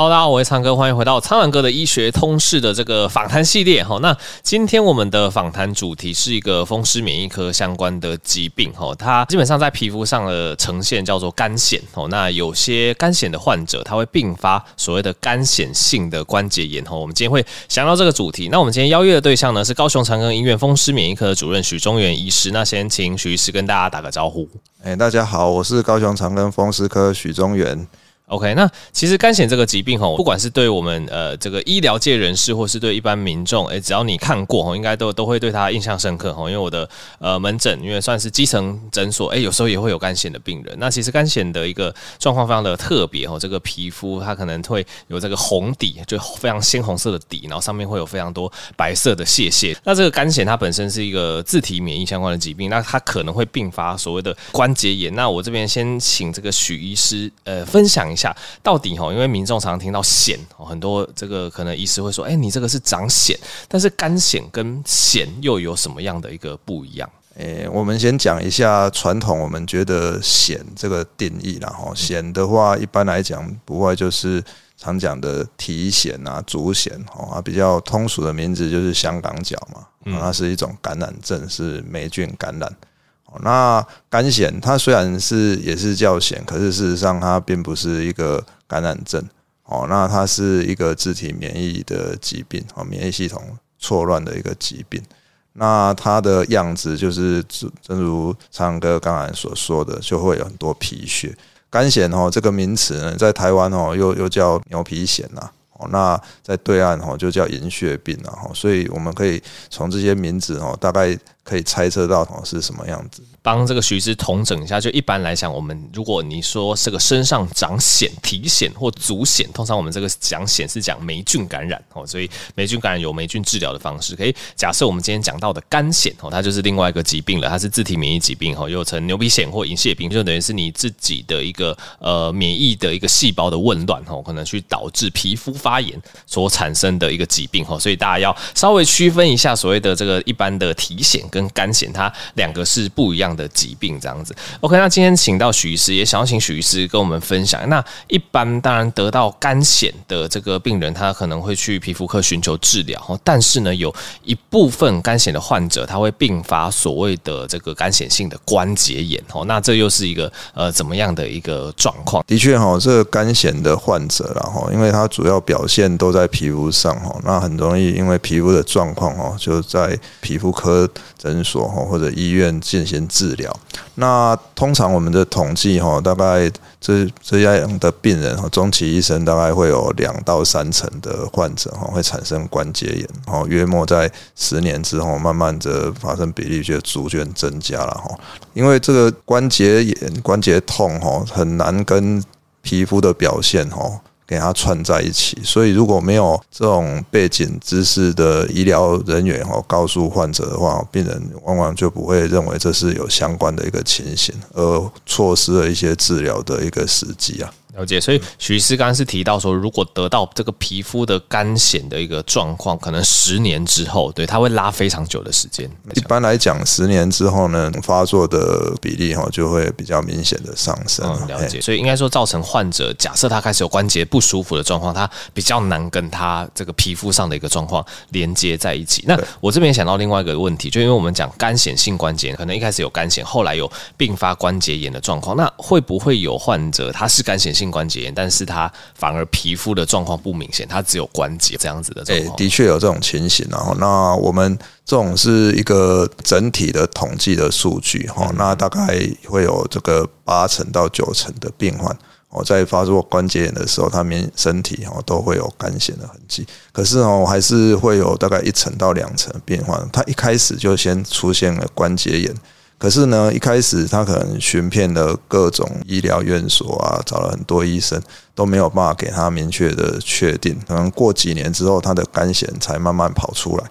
Hello，大家好，我是苍哥，欢迎回到苍蓝鸽的医学通识的这个访谈系列。哈，那今天我们的访谈主题是一个风湿免疫科相关的疾病。哈，它基本上在皮肤上的呈现叫做干癣。哦，那有些干癣的患者，他会并发所谓的干癬性的关节炎。哈，我们今天会想到这个主题。那我们今天邀约的对象呢，是高雄长庚医院风湿免疫科的主任许中元医师。那先请许医师跟大家打个招呼。哎，大家好，我是高雄长庚风湿科许中元。OK，那其实干癣这个疾病吼，不管是对我们呃这个医疗界人士，或是对一般民众，诶，只要你看过吼，应该都都会对他印象深刻吼。因为我的呃门诊，因为算是基层诊所，诶，有时候也会有干癣的病人。那其实干癣的一个状况非常的特别吼，这个皮肤它可能会有这个红底，就非常鲜红色的底，然后上面会有非常多白色的屑屑。那这个干癣它本身是一个自体免疫相关的疾病，那它可能会并发所谓的关节炎。那我这边先请这个许医师呃分享一下。下到底哈，因为民众常常听到癬，很多这个可能医师会说，哎，你这个是长癣，但是干癬跟癣又有什么样的一个不一样？诶，我们先讲一下传统我们觉得癣这个定义啦哈。癬的话，一般来讲不外就是常讲的体癣啊、足癬啊，比较通俗的名字就是香港脚嘛，它是一种感染症，是霉菌感染。那干癬它虽然是也是叫癬，可是事实上它并不是一个感染症哦。那它是一个自体免疫的疾病哦，免疫系统错乱的一个疾病。那它的样子就是，正如苍哥刚才所说的，就会有很多皮屑。干癬哦，这个名词呢，在台湾哦，又又叫牛皮癬呐。哦，那在对岸哦，就叫银屑病了哈。所以我们可以从这些名字哦，大概。可以猜测到哦是什么样子。帮这个徐医师统整一下，就一般来讲，我们如果你说这个身上长癣、体癣或足癣，通常我们这个讲癣是讲霉菌感染哦，所以霉菌感染有霉菌治疗的方式。可以假设我们今天讲到的干癣哦，它就是另外一个疾病了，它是自体免疫疾病哦，又称牛皮癣或银屑病，就等于是你自己的一个呃免疫的一个细胞的紊乱哦，可能去导致皮肤发炎所产生的一个疾病哦，所以大家要稍微区分一下所谓的这个一般的体癣跟干癬，它两个是不一样的疾病，这样子。OK，那今天请到许医师，也想要请许医师跟我们分享。那一般当然得到干癬的这个病人，他可能会去皮肤科寻求治疗。但是呢，有一部分干癬的患者，他会并发所谓的这个干癬性的关节炎。哦，那这又是一个呃怎么样的一个状况？的确哈，这个干癬的患者，然后因为他主要表现都在皮肤上哈，那很容易因为皮肤的状况哈，就在皮肤科诊所哈。或者医院进行治疗。那通常我们的统计哈，大概这这样的病人哈，终其一生大概会有两到三成的患者哈会产生关节炎。哦，约莫在十年之后，慢慢的发生比例就逐渐增加了哈。因为这个关节炎、关节痛哈，很难跟皮肤的表现哈。给它串在一起，所以如果没有这种背景知识的医疗人员哦，告诉患者的话，病人往往就不会认为这是有相关的一个情形，而错失了一些治疗的一个时机啊。了解，所以徐医师刚刚是提到说，如果得到这个皮肤的干癣的一个状况，可能十年之后，对，它会拉非常久的时间。一般来讲，十年之后呢，发作的比例哈就会比较明显的上升。嗯，了解。所以应该说，造成患者假设他开始有关节不舒服的状况，他比较难跟他这个皮肤上的一个状况连接在一起。那我这边想到另外一个问题，就因为我们讲干癣性关节炎，可能一开始有干癣，后来有并发关节炎的状况，那会不会有患者他是干癬性关节炎，但是他反而皮肤的状况不明显，他只有关节这样子的状况。欸，的确有这种情形。然后，那我们这种是一个整体的统计的数据哈，那大概会有这个八成到九成的病患，我在发作关节炎的时候，他们身体哈都会有干癬的痕迹。可是哦，还是会有大概一成到两成的病患，他一开始就先出现了关节炎。可是呢，一开始他可能寻遍了各种医疗院所啊，找了很多医生，都没有办法给他明确的确定。可能过几年之后，他的肝显才慢慢跑出来。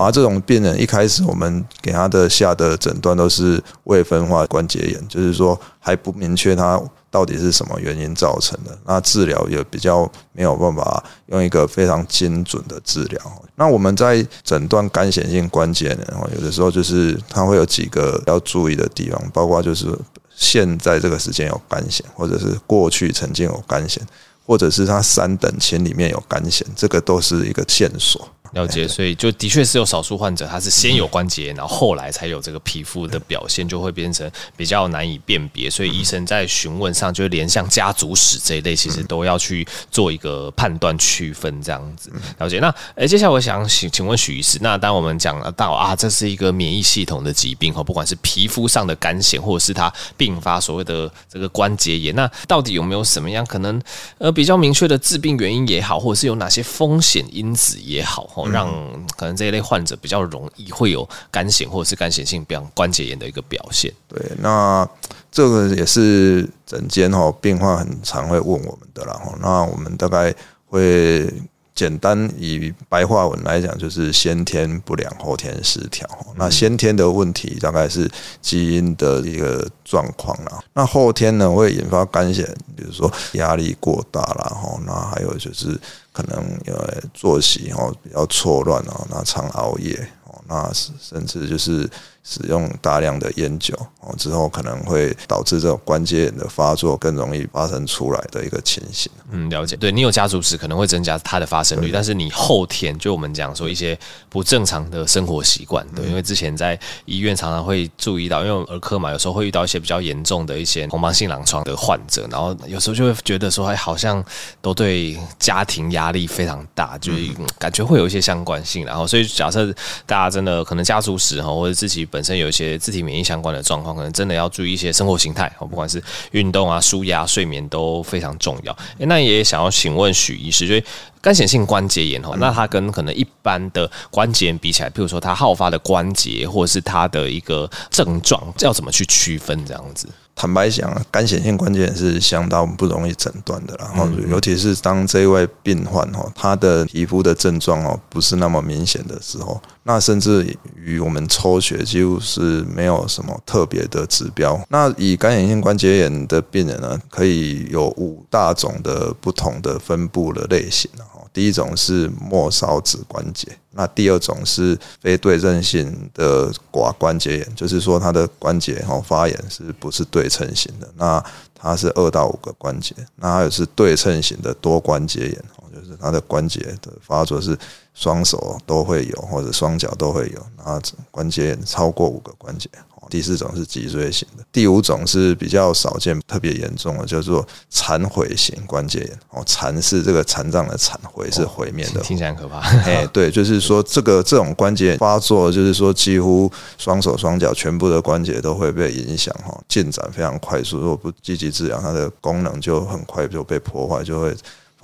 而这种病人一开始我们给他的下的诊断都是未分化关节炎，就是说还不明确他。到底是什么原因造成的？那治疗也比较没有办法用一个非常精准的治疗。那我们在诊断干显性关节炎，有的时候就是它会有几个要注意的地方，包括就是现在这个时间有干显，或者是过去曾经有干显。或者是它三等亲里面有干显，这个都是一个线索。了解，所以就的确是有少数患者，他是先有关节炎，然后后来才有这个皮肤的表现，就会变成比较难以辨别。所以医生在询问上，就连像家族史这一类，其实都要去做一个判断区分这样子。了解。那诶，接下来我想请请问许医师，那当我们讲到啊，这是一个免疫系统的疾病哈，不管是皮肤上的干癣，或者是它并发所谓的这个关节炎，那到底有没有什么样可能呃比较明确的致病原因也好，或者是有哪些风险因子也好？让可能这一类患者比较容易会有干癣或者是干癣性表关节炎的一个表现。对，那这个也是诊间哈病患很常会问我们的啦。那我们大概会。简单以白话文来讲，就是先天不良，后天失调。那先天的问题大概是基因的一个状况啦。那后天呢，会引发干癬，比如说压力过大啦，吼，那还有就是可能呃作息哦比较错乱哦，那常熬夜哦，那甚至就是。使用大量的烟酒哦，之后可能会导致这种关节炎的发作更容易发生出来的一个情形。嗯，了解。对，你有家族史可能会增加它的发生率，但是你后天就我们讲说一些不正常的生活习惯，对，因为之前在医院常常会注意到，因为儿科嘛，有时候会遇到一些比较严重的一些红斑性狼疮的患者，然后有时候就会觉得说，哎，好像都对家庭压力非常大，就是感觉会有一些相关性。然后，所以假设大家真的可能家族史哈，或者自己。本身有一些自体免疫相关的状况，可能真的要注意一些生活形态哦，不管是运动啊、舒压、睡眠都非常重要。欸、那也想要请问许医师，就是干显性关节炎哈，那它跟可能一般的关节炎比起来，譬如说它好发的关节，或者是它的一个症状，要怎么去区分这样子？坦白讲，干显性关节炎是相当不容易诊断的，然后尤其是当这一位病患哈，他的皮肤的症状哦不是那么明显的时候，那甚至于我们抽血几乎是没有什么特别的指标。那以干显性关节炎的病人呢，可以有五大种的不同的分布的类型。第一种是末梢指关节，那第二种是非对称性的寡关节炎，就是说它的关节哈发炎是不是对称型的？那它是二到五个关节，那还有是对称型的多关节炎，就是它的关节的发作是双手都会有或者双脚都会有，然后关节炎超过五个关节。第四种是脊椎型的，第五种是比较少见、特别严重的，叫做残毁型关节炎。哦，残是这个残障的残，毁是毁灭的，听起来很可怕。哎，对，就是说这个这种关节发作，就是说几乎双手双脚全部的关节都会被影响，哈，进展非常快速。如果不积极治疗，它的功能就很快就被破坏，就会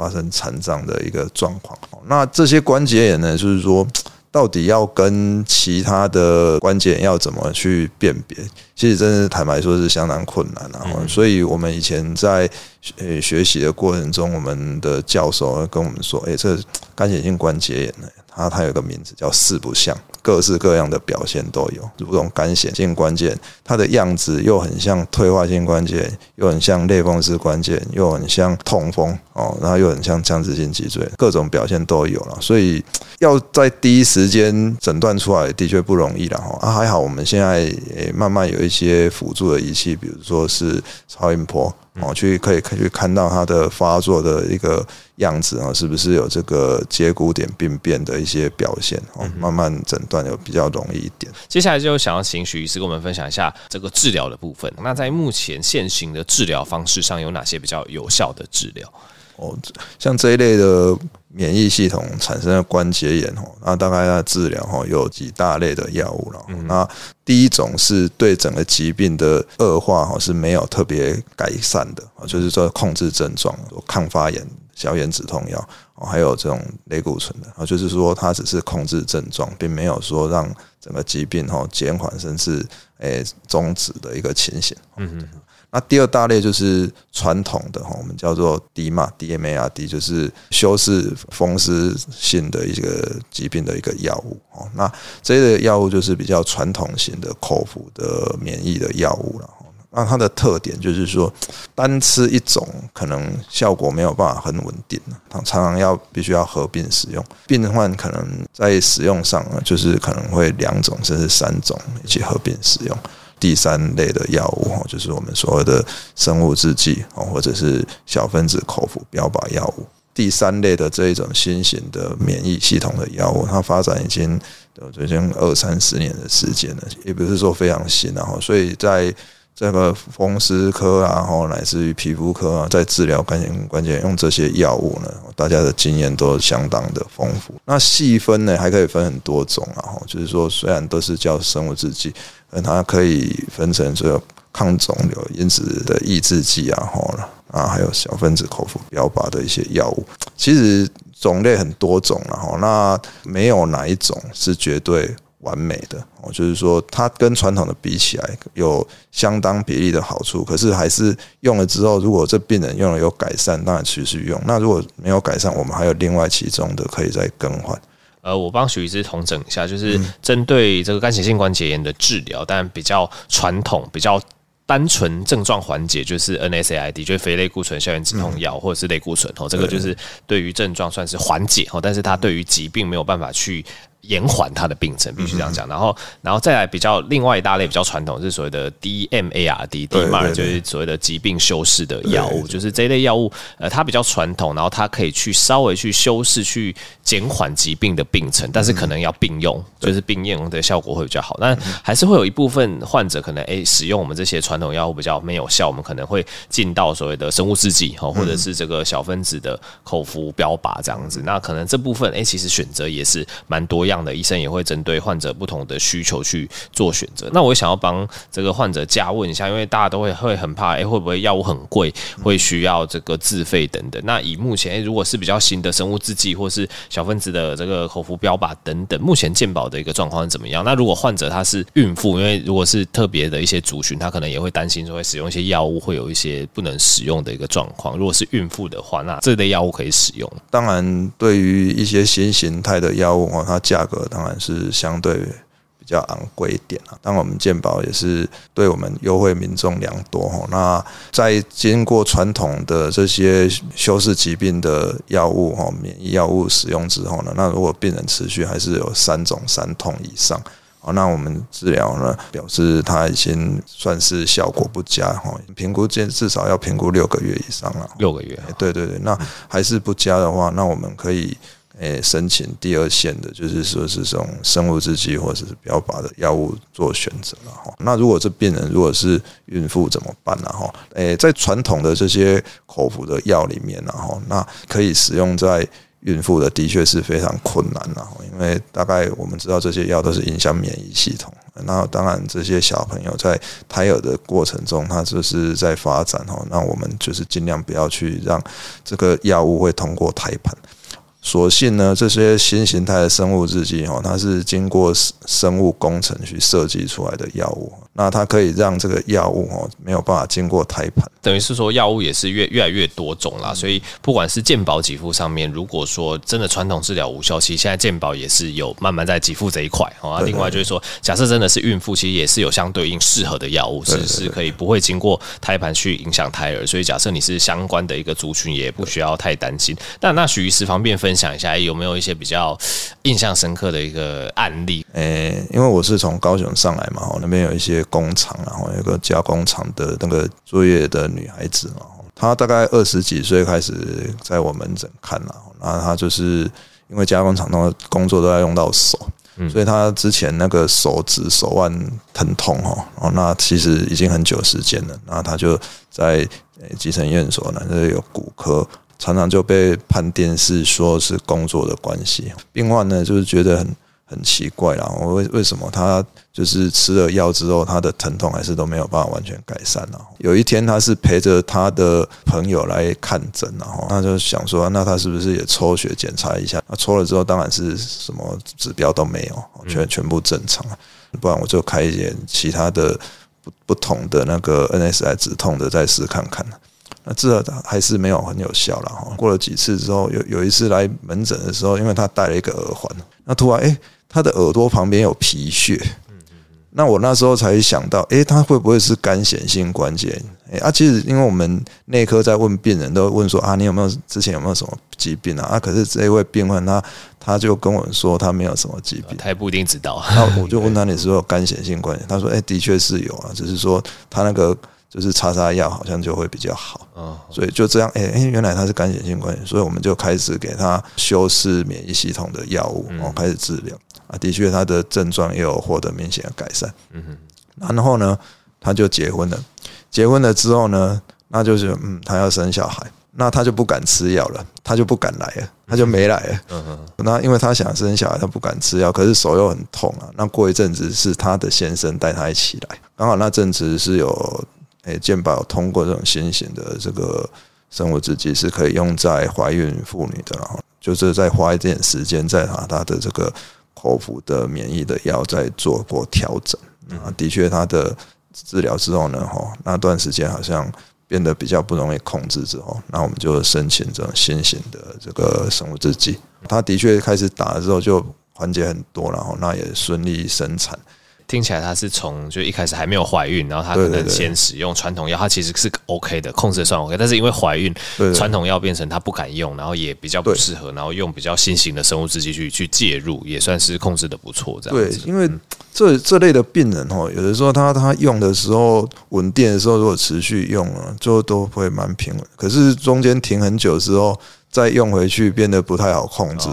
发生残障的一个状况。那这些关节炎呢，就是说。到底要跟其他的关节要怎么去辨别？其实真的坦白说是相当困难啊。所以我们以前在呃学习的过程中，我们的教授跟我们说：“诶，这干癬性关节炎呢，它它有个名字叫四不像。”各式各样的表现都有，如这种干性关节，它的样子又很像退化性关节，又很像类风湿关节，又很像痛风哦，然后又很像僵直性脊椎，各种表现都有了。所以要在第一时间诊断出来，的确不容易了哈。啊，还好我们现在诶慢慢有一些辅助的仪器，比如说是超音波。哦，去可以可以去看到它的发作的一个样子啊，是不是有这个节骨点病变的一些表现？哦，慢慢诊断有比较容易一点。接下来就想要请许医师跟我们分享一下这个治疗的部分。那在目前现行的治疗方式上，有哪些比较有效的治疗？哦，像这一类的免疫系统产生的关节炎哦，那大概要治疗哈，有几大类的药物了。那第一种是对整个疾病的恶化哈是没有特别改善的啊，就是说控制症状，抗发炎、消炎止痛药，还有这种类固醇的，啊，就是说它只是控制症状，并没有说让整个疾病哈减缓甚至诶终止的一个情形。嗯嗯。那第二大类就是传统的哈，我们叫做 DMARD，就是修饰风湿性的一个疾病的一个药物哦。那这类药物就是比较传统型的口服的免疫的药物了。那它的特点就是说，单吃一种可能效果没有办法很稳定，它常常要必须要合并使用。病患可能在使用上呢，就是可能会两种甚至三种一起合并使用。第三类的药物，就是我们所谓的生物制剂哦，或者是小分子口服标靶药物。第三类的这一种新型的免疫系统的药物，它发展已经有最近二三十年的时间了，也不是说非常新，然后所以在这个风湿科啊，然后乃至于皮肤科啊，在治疗肝炎关节用这些药物呢，大家的经验都相当的丰富。那细分呢，还可以分很多种啊，就是说虽然都是叫生物制剂，它可以分成这个抗肿瘤因子的抑制剂啊，吼。啊，还有小分子口服标靶的一些药物，其实种类很多种了哈。那没有哪一种是绝对完美的，哦，就是说它跟传统的比起来有相当比例的好处，可是还是用了之后，如果这病人用了有改善，当然持续用。那如果没有改善，我们还有另外其中的可以再更换。呃，我帮许医师统整一下，就是针对这个干性性关节炎的治疗，但比较传统，比较。单纯症状缓解就是 NSAID，就是非类固醇消炎止痛药，或者是类固醇哦，这个就是对于症状算是缓解哦，但是它对于疾病没有办法去。延缓它的病程，必须这样讲。然后，然后再来比较另外一大类比较传统是所谓的 DMARD，DMARD 就是所谓的疾病修饰的药物，就是这一类药物，呃，它比较传统，然后它可以去稍微去修饰、去减缓疾病的病程，但是可能要并用，就是并用的效果会比较好。但还是会有一部分患者可能诶使用我们这些传统药物比较没有效，我们可能会进到所谓的生物制剂哈，或者是这个小分子的口服标靶这样子。那可能这部分诶其实选择也是蛮多样。这样的医生也会针对患者不同的需求去做选择。那我想要帮这个患者加问一下，因为大家都会会很怕，哎，会不会药物很贵，会需要这个自费等等。那以目前，如果是比较新的生物制剂或是小分子的这个口服标靶等等，目前健保的一个状况是怎么样？那如果患者他是孕妇，因为如果是特别的一些族群，他可能也会担心说会使用一些药物会有一些不能使用的一个状况。如果是孕妇的话，那这类药物可以使用。当然，对于一些新形态的药物哦，它价价格当然是相对比较昂贵一点啊，但我们健保也是对我们优惠民众良多哈。那在经过传统的这些修饰疾病的药物哈，免疫药物使用之后呢，那如果病人持续还是有三种三痛以上，那我们治疗呢，表示他已经算是效果不佳哈。评估至至少要评估六个月以上了，六个月。对对对，那还是不佳的话，那我们可以。诶，申请第二线的，就是说是这种生物制剂或者是标靶的药物做选择了哈。那如果这病人如果是孕妇怎么办呢？哈，诶，在传统的这些口服的药里面，然后那可以使用在孕妇的，的确是非常困难了，因为大概我们知道这些药都是影响免疫系统。那当然，这些小朋友在胎儿的过程中，他就是在发展哈。那我们就是尽量不要去让这个药物会通过胎盘。所幸呢，这些新形态的生物制剂哈，它是经过生物工程去设计出来的药物。那它可以让这个药物哦没有办法经过胎盘，等于是说药物也是越越来越多种啦。所以不管是健保给付上面，如果说真的传统治疗无效，其实现在健保也是有慢慢在给付这一块啊。另外就是说，假设真的是孕妇，其实也是有相对应适合的药物，是是可以不会经过胎盘去影响胎儿。所以假设你是相关的一个族群，也不需要太担心。那那许医师方便分享一下，有没有一些比较印象深刻的一个案例？诶，因为我是从高雄上来嘛，那边有一些。工厂，然后有个加工厂的那个作业的女孩子嘛，她大概二十几岁开始在我门诊看了，然后她就是因为加工厂的工作都要用到手，所以她之前那个手指手腕疼痛哦，然后那其实已经很久时间了，然后她就在基层院所呢，就是有骨科，常常就被判定是说是工作的关系，病患呢就是觉得很。很奇怪啦，我为为什么他就是吃了药之后，他的疼痛还是都没有办法完全改善呢？有一天，他是陪着他的朋友来看诊，然后他就想说，那他是不是也抽血检查一下？那抽了之后，当然是什么指标都没有，全全部正常。不然我就开一点其他的不不同的那个 NSAID 止痛的再试看看。那治了还是没有很有效了哈。过了几次之后，有有一次来门诊的时候，因为他戴了一个耳环，那突然哎。欸他的耳朵旁边有皮屑，那我那时候才想到，诶，他会不会是干显性关节炎？诶，啊，其实因为我们内科在问病人，都问说啊，你有没有之前有没有什么疾病啊？啊，可是这一位病患他他就跟我说他没有什么疾病，他也不一定知道。那我就问他，你是不是有干显性关节？他说，诶，的确是有啊，只是说他那个就是擦擦药好像就会比较好。嗯，所以就这样，诶诶，原来他是干癬性关节，所以我们就开始给他修饰免疫系统的药物，然后开始治疗。啊，的确，他的症状也有获得明显的改善。嗯哼，然后呢，他就结婚了。结婚了之后呢，那就是嗯，他要生小孩，那他就不敢吃药了，他就不敢来了，他就没来了。嗯哼，那因为他想生小孩，他不敢吃药，可是手又很痛啊。那过一阵子是他的先生带他一起来，刚好那阵子是有诶健保通过这种新型的这个生物制剂，是可以用在怀孕妇女的，然后就是再花一点时间再拿他的这个。口服的免疫的药在做过调整啊，的确，他的治疗之后呢，哈，那段时间好像变得比较不容易控制之后，那我们就申请这种新型的这个生物制剂，他的确开始打了之后就缓解很多，然后那也顺利生产。听起来他是从就一开始还没有怀孕，然后他可能先使用传统药，他其实是 OK 的，控制的算 OK，但是因为怀孕，传统药变成他不敢用，然后也比较不适合，然后用比较新型的生物制剂去去介入，也算是控制的不错。这样子，对，因为这这类的病人哦，有的时候他他用的时候稳定的时候，如果持续用了，最后都会蛮平稳，可是中间停很久之后。再用回去变得不太好控制，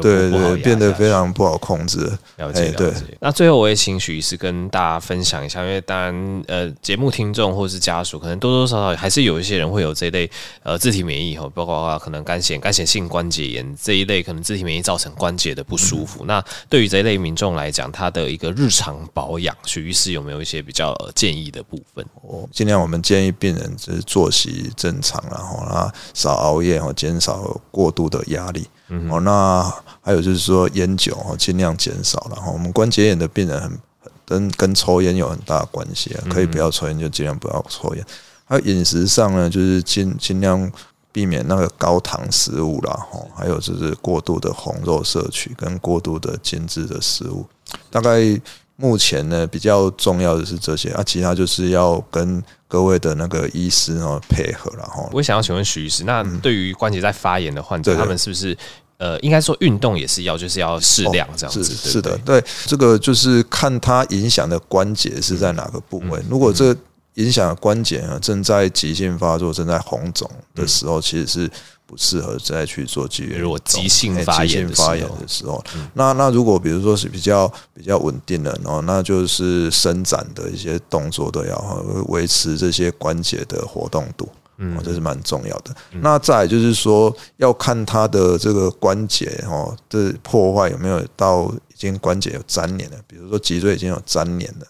对对，变得非常不好控制。了解了解。那最后我也请许医师跟大家分享一下，因为当然呃，节目听众或是家属，可能多多少少还是有一些人会有这一类呃自体免疫哈，包括可能肝显、肝显性关节炎这一类，可能自体免疫造成关节的不舒服。那对于这一类民众来讲，他的一个日常保养，许医师有没有一些比较建议的部分？哦，尽量我们建议病人就是作息正常，然后啊少熬夜哦。减少过度的压力，哦，那还有就是说烟酒哦，尽量减少。然后我们关节炎的病人很跟跟抽烟有很大的关系啊，可以不要抽烟就尽量不要抽烟。还有饮食上呢，就是尽尽量避免那个高糖食物啦，哈，还有就是过度的红肉摄取跟过度的精致的食物，大概。目前呢，比较重要的是这些啊，其他就是要跟各位的那个医师哦配合然后。我想要请问徐医师，那对于关节在发炎的患者，他们是不是呃，应该说运动也是要，就是要适量这样子？是是的，对，这个就是看它影响的关节是在哪个部位。如果这个影响的关节啊正在急性发作、正在红肿的时候，其实是。不适合再去做剧烈。如果急性发炎的时候，那那如果比如说是比较比较稳定的，然后那就是伸展的一些动作都要维持这些关节的活动度，嗯，这是蛮重要的。那再就是说，要看他的这个关节哦，这破坏有没有到已经关节有粘连了，比如说脊椎已经有粘连了，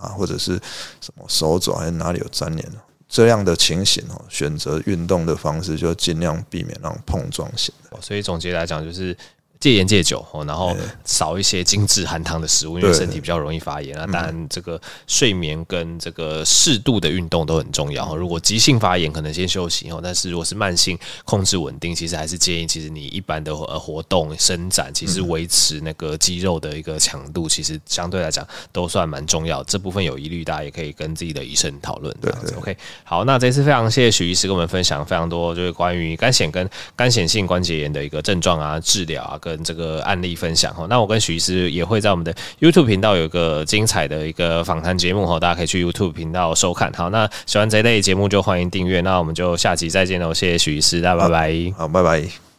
啊，或者是什么手肘还是哪里有粘连了。这样的情形哦，选择运动的方式就尽量避免那种碰撞型的。所以总结来讲就是。戒烟戒酒哦，然后少一些精致含糖的食物，因为身体比较容易发炎啊。当然，这个睡眠跟这个适度的运动都很重要。如果急性发炎，可能先休息哦。但是如果是慢性控制稳定，其实还是建议，其实你一般的呃活动伸展，其实维持那个肌肉的一个强度，其实相对来讲都算蛮重要。这部分有疑虑，大家也可以跟自己的医生讨论。这样子，OK。好，那这次非常谢谢许医师跟我们分享非常多，就是关于肝显跟肝显性关节炎的一个症状啊、治疗啊跟。跟这个案例分享哦，那我跟许医师也会在我们的 YouTube 频道有一个精彩的一个访谈节目哈，大家可以去 YouTube 频道收看。好，那喜欢这类节目就欢迎订阅，那我们就下期再见喽，谢谢许医师，大家拜拜，好，拜拜。